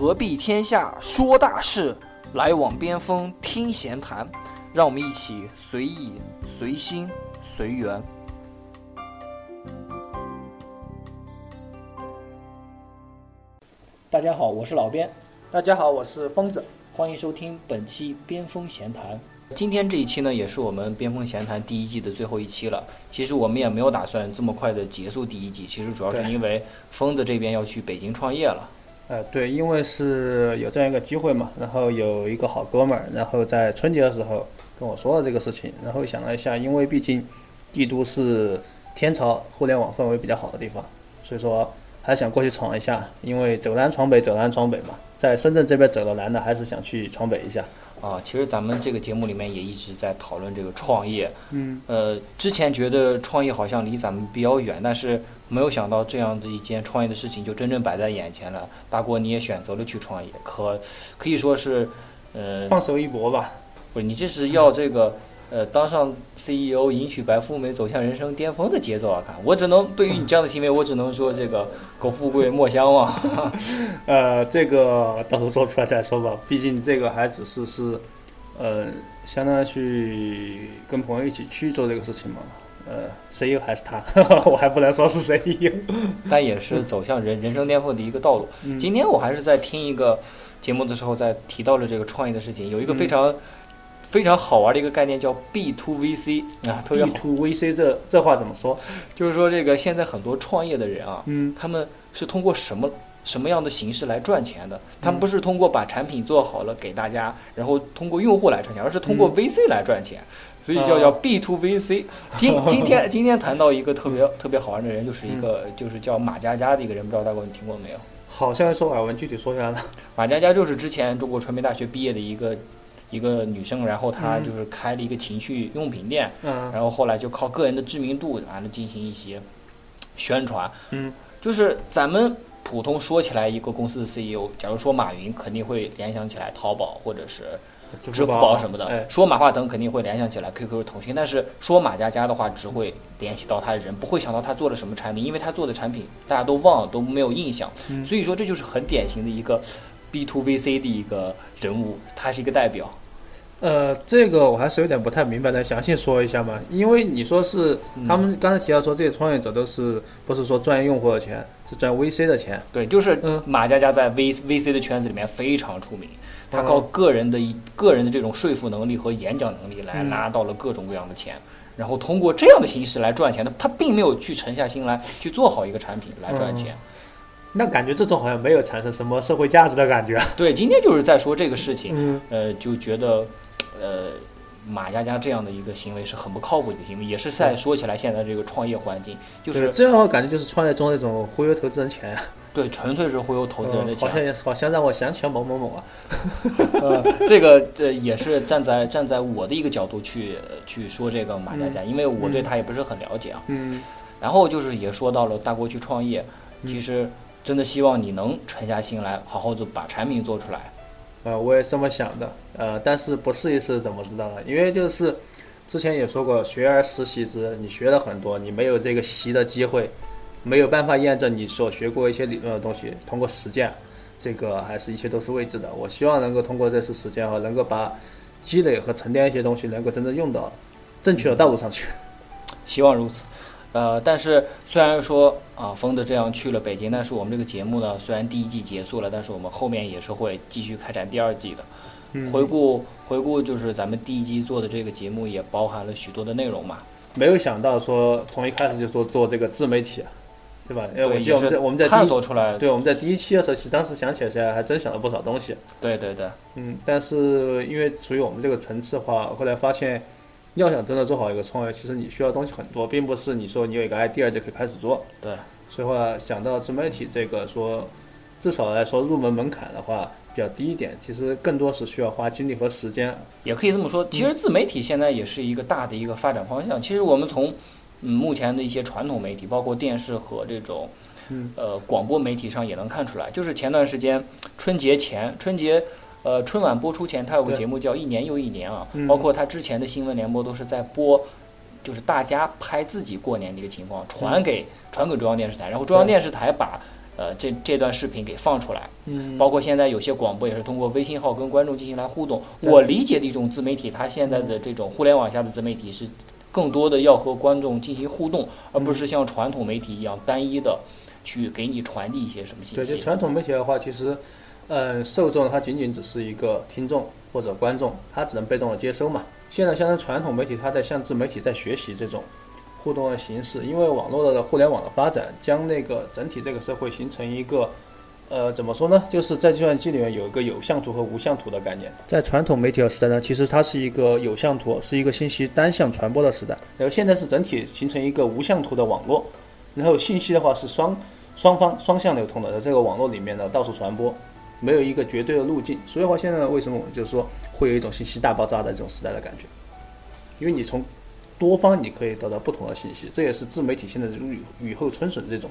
合璧天下说大事，来往边锋听闲谈。让我们一起随意、随心、随缘。大家好，我是老边，大家好，我是疯子，欢迎收听本期边锋闲谈。今天这一期呢，也是我们边锋闲谈第一季的最后一期了。其实我们也没有打算这么快的结束第一季，其实主要是因为疯子这边要去北京创业了。呃，对，因为是有这样一个机会嘛，然后有一个好哥们儿，然后在春节的时候跟我说了这个事情，然后想了一下，因为毕竟帝都是天朝互联网氛围比较好的地方，所以说还想过去闯一下，因为走南闯北，走南闯北嘛，在深圳这边走了南的，还是想去闯北一下。啊，其实咱们这个节目里面也一直在讨论这个创业。嗯，呃，之前觉得创业好像离咱们比较远，但是没有想到这样的一件创业的事情就真正摆在眼前了。大郭，你也选择了去创业，可可以说是，呃，放手一搏吧。不是你这是要这个呃当上 CEO，迎娶白富美，走向人生巅峰的节奏啊！看，我只能对于你这样的行为，我只能说这个苟富贵莫相忘。呃，这个到时候做出来再说吧，毕竟这个还只是是，呃，相当于去跟朋友一起去做这个事情嘛。呃，CEO 还是他，我还不能说是 CEO。但也是走向人人生巅峰的一个道路。嗯今天我还是在听一个节目的时候，在提到了这个创业的事情，有一个非常、非常好玩的一个概念叫 B to VC 啊，特别 B 好，to VC 这这话怎么说？就是说这个现在很多创业的人啊，嗯他们是通过什么什么样的形式来赚钱的？他们不是通过把产品做好了给大家，然后通过用户来赚钱，而是通过 VC 来赚钱。所以叫叫 B to VC。今 今天今天谈到一个特别特别好玩的人，就是一个就是叫马佳佳的一个人，不知道大哥你听过没有？好像说耳闻，具体说一下呢？马佳佳就是之前中国传媒大学毕业的一个一个女生，然后她嗯就是开了一个情趣用品店，嗯然后后来就靠个人的知名度完了进行一些宣传。嗯，就是咱们普通说起来一个公司的 CEO，假如说马云，肯定会联想起来淘宝或者是支付宝什么的。哎，说马化腾肯定会联想起来 QQ、腾讯，但是说马佳佳的话，只会联系到他的人，不会想到他做了什么产品，因为他做的产品大家都忘了，都没有印象。嗯所以说这就是很典型的一个 B to VC 的一个人物，他是一个代表。呃，这个我还是有点不太明白，能详细说一下吗？因为你说是嗯他们刚才提到说这些创业者都是不是说赚用户的钱，是赚 VC 的钱。对，就是嗯马佳佳在 V VC 的圈子里面非常出名，他嗯靠个人的一个人的这种说服能力和演讲能力来嗯拿到了各种各样的钱，然后通过这样的形式来赚钱的，他并没有去沉下心来去做好一个产品来赚钱。那感觉这种好像没有产生什么社会价值的感觉。对，今天就是在说这个事情，嗯呃，就觉得，呃，马佳佳这样的一个行为是很不靠谱的行为，也是在说起来现在这个创业环境，就是这样我感觉就是创业中那种忽悠投资人钱，对，纯粹是忽悠投资人的钱。嗯好像也好像让我想起了某某某啊。呃，这个呃也是站在站在我的一个角度去呃去说这个马佳佳，因为我对他也不是很了解啊。嗯然后就是也说到了大国去创业，嗯其实真的希望你能沉下心来，好好的把产品做出来。呃，我也这么想的，呃，但是不试一试怎么知道呢？因为就是之前也说过，学而时习之，你学了很多，你没有这个习的机会，没有办法验证你所学过一些理论的东西，通过实践，这个还是一切都是未知的。我希望能够通过这次实践啊，能够把积累和沉淀一些东西，能够真正用到正确的道路上去。希望如此。呃，但是虽然说啊，疯的这样去了北京，但是我们这个节目呢，虽然第一季结束了，但是我们后面也是会继续开展第二季的。嗯回顾回顾，就是咱们第一季做的这个节目也包含了许多的内容嘛。没有想到说从一开始就说做这个自媒体，对吧？因为我对，记得我们在我们在探索出来。对我们在第一期的时候，其实当时想起来还真想了不少东西。对对对，嗯，但是因为处于我们这个层次的话，后来发现，要想真的做好一个创业，其实你需要东西很多，并不是你说你有一个 idea 就可以开始做。对。所以话想到自媒体这个说，至少来说入门门槛的话比较低一点，其实更多是需要花精力和时间。也可以这么说。其实自媒体现在也是一个大的一个发展方向。其实我们从嗯目前的一些传统媒体，包括电视和这种嗯呃广播媒体上也能看出来。就是前段时间春节前，春节呃春晚播出前，它有个节目叫《一年又一年》啊，嗯包括它之前的新闻联播都是在播。就是大家拍自己过年的一个情况，传给传给中央电视台，然后中央电视台把呃这这段视频给放出来。嗯，包括现在有些广播也是通过微信号跟观众进行来互动。我理解的一种自媒体，它现在的这种互联网下的自媒体是更多的要和观众进行互动，而不是像传统媒体一样单一的去给你传递一些什么信对，就息。传统媒体的话，其实，嗯，受众它仅仅只是一个听众或者观众，他只能被动的接收嘛。现在，相当传统媒体，它在向自媒体在学习这种互动的形式，因为网络的互联网的发展，将那个整体这个社会形成一个，呃，怎么说呢？就是在计算机里面有一个有向图和无向图的概念。在传统媒体的时代呢，其实它是一个有向图，是一个信息单向传播的时代。然后现在是整体形成一个无向图的网络，然后信息的话是双双方双向流通的，在这个网络里面呢到处传播，没有一个绝对的路径。所以话现在为什么我们就是说会有一种信息大爆炸的这种时代的感觉？因为你从多方你可以得到不同的信息，这也是自媒体现在这种雨雨后春笋这种，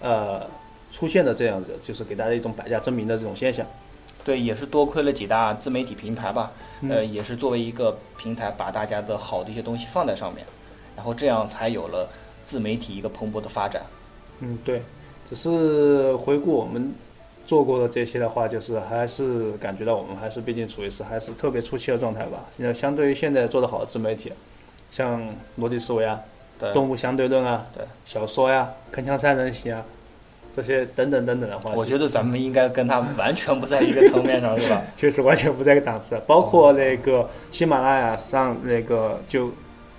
呃出现的这样子，就是给大家一种百家争鸣的这种现象。对，也是多亏了几大自媒体平台吧，嗯呃，也是作为一个平台，把大家的好的一些东西放在上面，然后这样才有了自媒体一个蓬勃的发展。嗯，对，只是回顾我们做过的这些的话，就是还是感觉到我们还是毕竟处于是还是特别初期的状态吧。那相对于现在做的好的自媒体，像逻辑思维啊、对，动物相对论啊、对小说呀、铿锵三人行啊，这些等等等等的话，我觉得咱们应该跟他完全不在一个层面上，是吧？确实完全不在一个档次。包括那个喜马拉雅上那个就。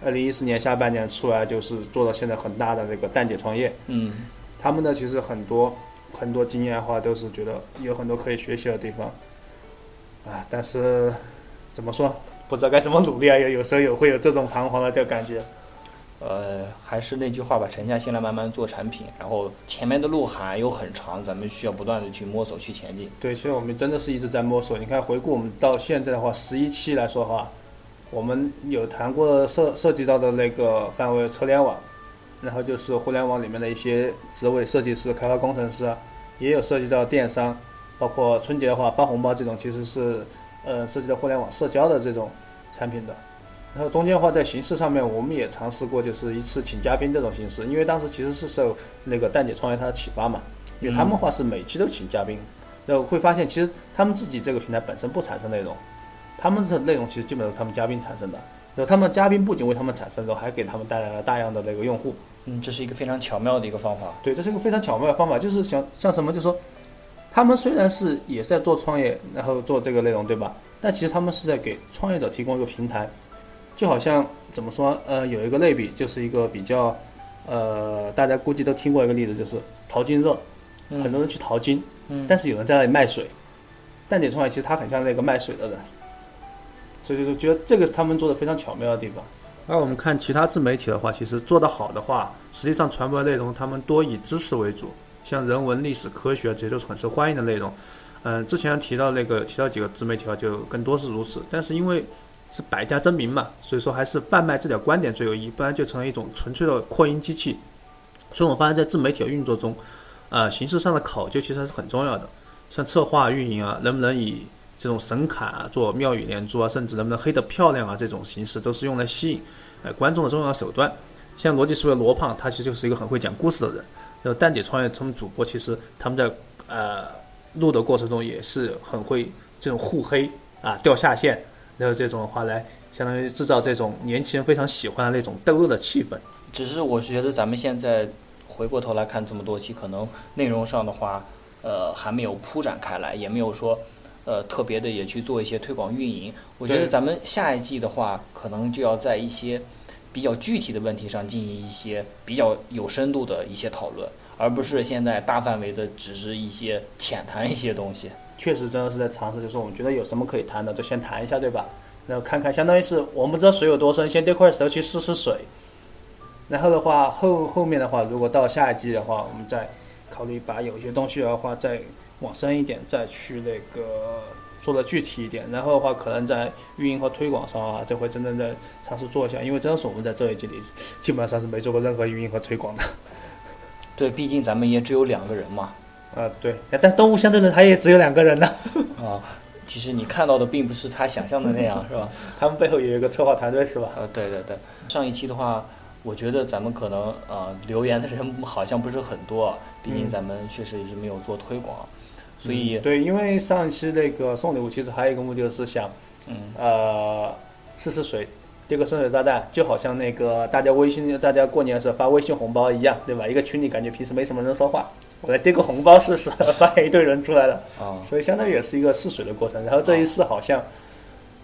二零一四年下半年出来，就是做到现在很大的那个蛋姐创业，嗯，他们呢，其实很多很多经验的话，都是觉得有很多可以学习的地方，啊，但是怎么说，不知道该怎么努力啊，有有时候有会有这种彷徨的这个感觉。呃，还是那句话吧，沉下心来慢慢做产品，然后前面的路还有很长，咱们需要不断的去摸索去前进。对，其实我们真的是一直在摸索。你看，回顾我们到现在的话，十一期来说的话，我们有谈过涉涉及到的那个范围，车联网，然后就是互联网里面的一些职位，设计师、开发工程师，也有涉及到电商，包括春节的话发红包这种，其实是呃涉及到互联网社交的这种产品的。然后中间的话，在形式上面，我们也尝试过，就是一次请嘉宾这种形式，因为当时其实是受那个蛋姐创业它的启发嘛，因为他们话是每期都请嘉宾，然后会发现其实他们自己这个平台本身不产生内容，他们的内容其实基本上是他们嘉宾产生的，他们嘉宾不仅为他们产生，了还给他们带来了大量的那个用户。嗯，这是一个非常巧妙的一个方法。对，这是一个非常巧妙的方法，就是像像什么，就是说，他们虽然是也是在做创业，然后做这个内容，对吧？但其实他们是在给创业者提供一个平台，就好像怎么说，呃，有一个类比，就是一个比较，呃，大家估计都听过一个例子，就是淘金热，嗯很多人去淘金，嗯，但是有人在那里卖水，蛋姐创业其实他很像那个卖水的人，所以就是觉得这个是他们做的非常巧妙的地方。而我们看其他自媒体的话，其实做得好的话，实际上传播的内容他们多以知识为主，像人文、历史、科学这些都是很受欢迎的内容。嗯，之前提到那个提到几个自媒体的话，就更多是如此。但是因为是百家争鸣嘛，所以说还是贩卖这点观点最有益，不然就成了一种纯粹的扩音机器。所以我发现，在自媒体的运作中，呃，形式上的考究其实还是很重要的。像策划、运营啊，能不能以这种神卡啊，做妙语连珠啊，甚至能不能黑得漂亮啊，这种形式都是用来吸引呃观众的重要手段。像逻辑思维罗胖，他其实就是一个很会讲故事的人。然后蛋姐创业他们主播，其实他们在呃录的过程中也是很会这种互黑啊、掉下线，然后这种话来相当于制造这种年轻人非常喜欢的那种斗乐的气氛。只是我觉得咱们现在回过头来看这么多期，可能内容上的话，呃，还没有铺展开来，也没有说，呃，特别的也去做一些推广运营。我觉得咱们下一季的话，可能就要在一些比较具体的问题上进行一些比较有深度的一些讨论，而不是现在大范围的只是一些浅谈一些东西。确实真的是在尝试，就是我们觉得有什么可以谈的，就先谈一下，对吧？然后看看，相当于是我们不知道水有多深，先丢块石头去试试水。然后的话，后后面的话，如果到下一季的话，我们再考虑把有些东西的话再往深一点，再去那个做的具体一点。然后的话，可能在运营和推广上啊，这回真正在尝试做一下，因为真的是我们在这一季里基本上是没做过任何运营和推广的。对，毕竟咱们也只有两个人嘛。啊，对，但动物相对论它也只有两个人呢，啊，其实你看到的并不是他想象的那样，是吧？他们背后也有一个策划团队，是吧？呃，对对对，上一期的话，我觉得咱们可能呃留言的人好像不是很多，毕竟嗯咱们确实是没有做推广，所以嗯对，因为上一期那个送礼物，其实还有一个目的就是想嗯呃试试水，丢个深水炸弹，就好像那个大家微信大家过年的时候发微信红包一样，对吧？一个群里感觉平时没什么人说话，我来丢个红包试试，发现一堆人出来了，啊、所以相当于也是一个试水的过程。然后这一试好像。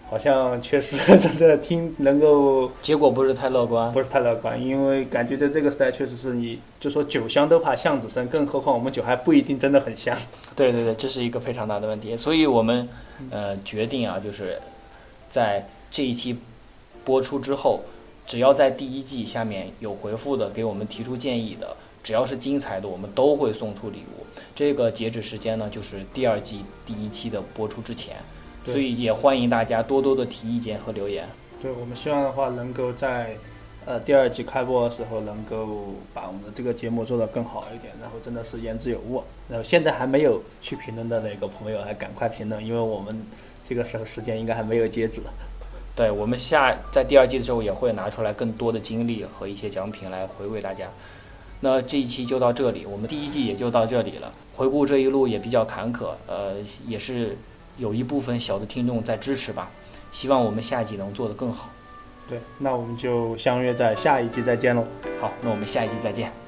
好像确实 真的听能够结果不是太乐观。不是太乐观，因为感觉在这个时代确实是你就说酒香都怕巷子深，更何况我们酒还不一定真的很香。对对对，这是一个非常大的问题，所以我们呃决定啊，就是在这一期播出之后，只要在第一季下面有回复的，给我们提出建议的，只要是精彩的，我们都会送出礼物。这个截止时间呢，就是第二季第一期的播出之前，对所以也欢迎大家多多的提意见和留言。对我们希望的话，能够在呃第二季开播的时候，能够把我们的这个节目做得更好一点，然后真的是言之有物。然后现在还没有去评论的那个朋友，还赶快评论，因为我们这个时候时间应该还没有截止。对我们下在第二季的时候也会拿出来更多的精力和一些奖品来回馈大家。那这一期就到这里，我们第一季也就到这里了。回顾这一路也比较坎坷，呃，也是有一部分小的听众在支持吧。希望我们下一集能做得更好。对，那我们就相约在下一集再见喽。好，那我们下一集再见。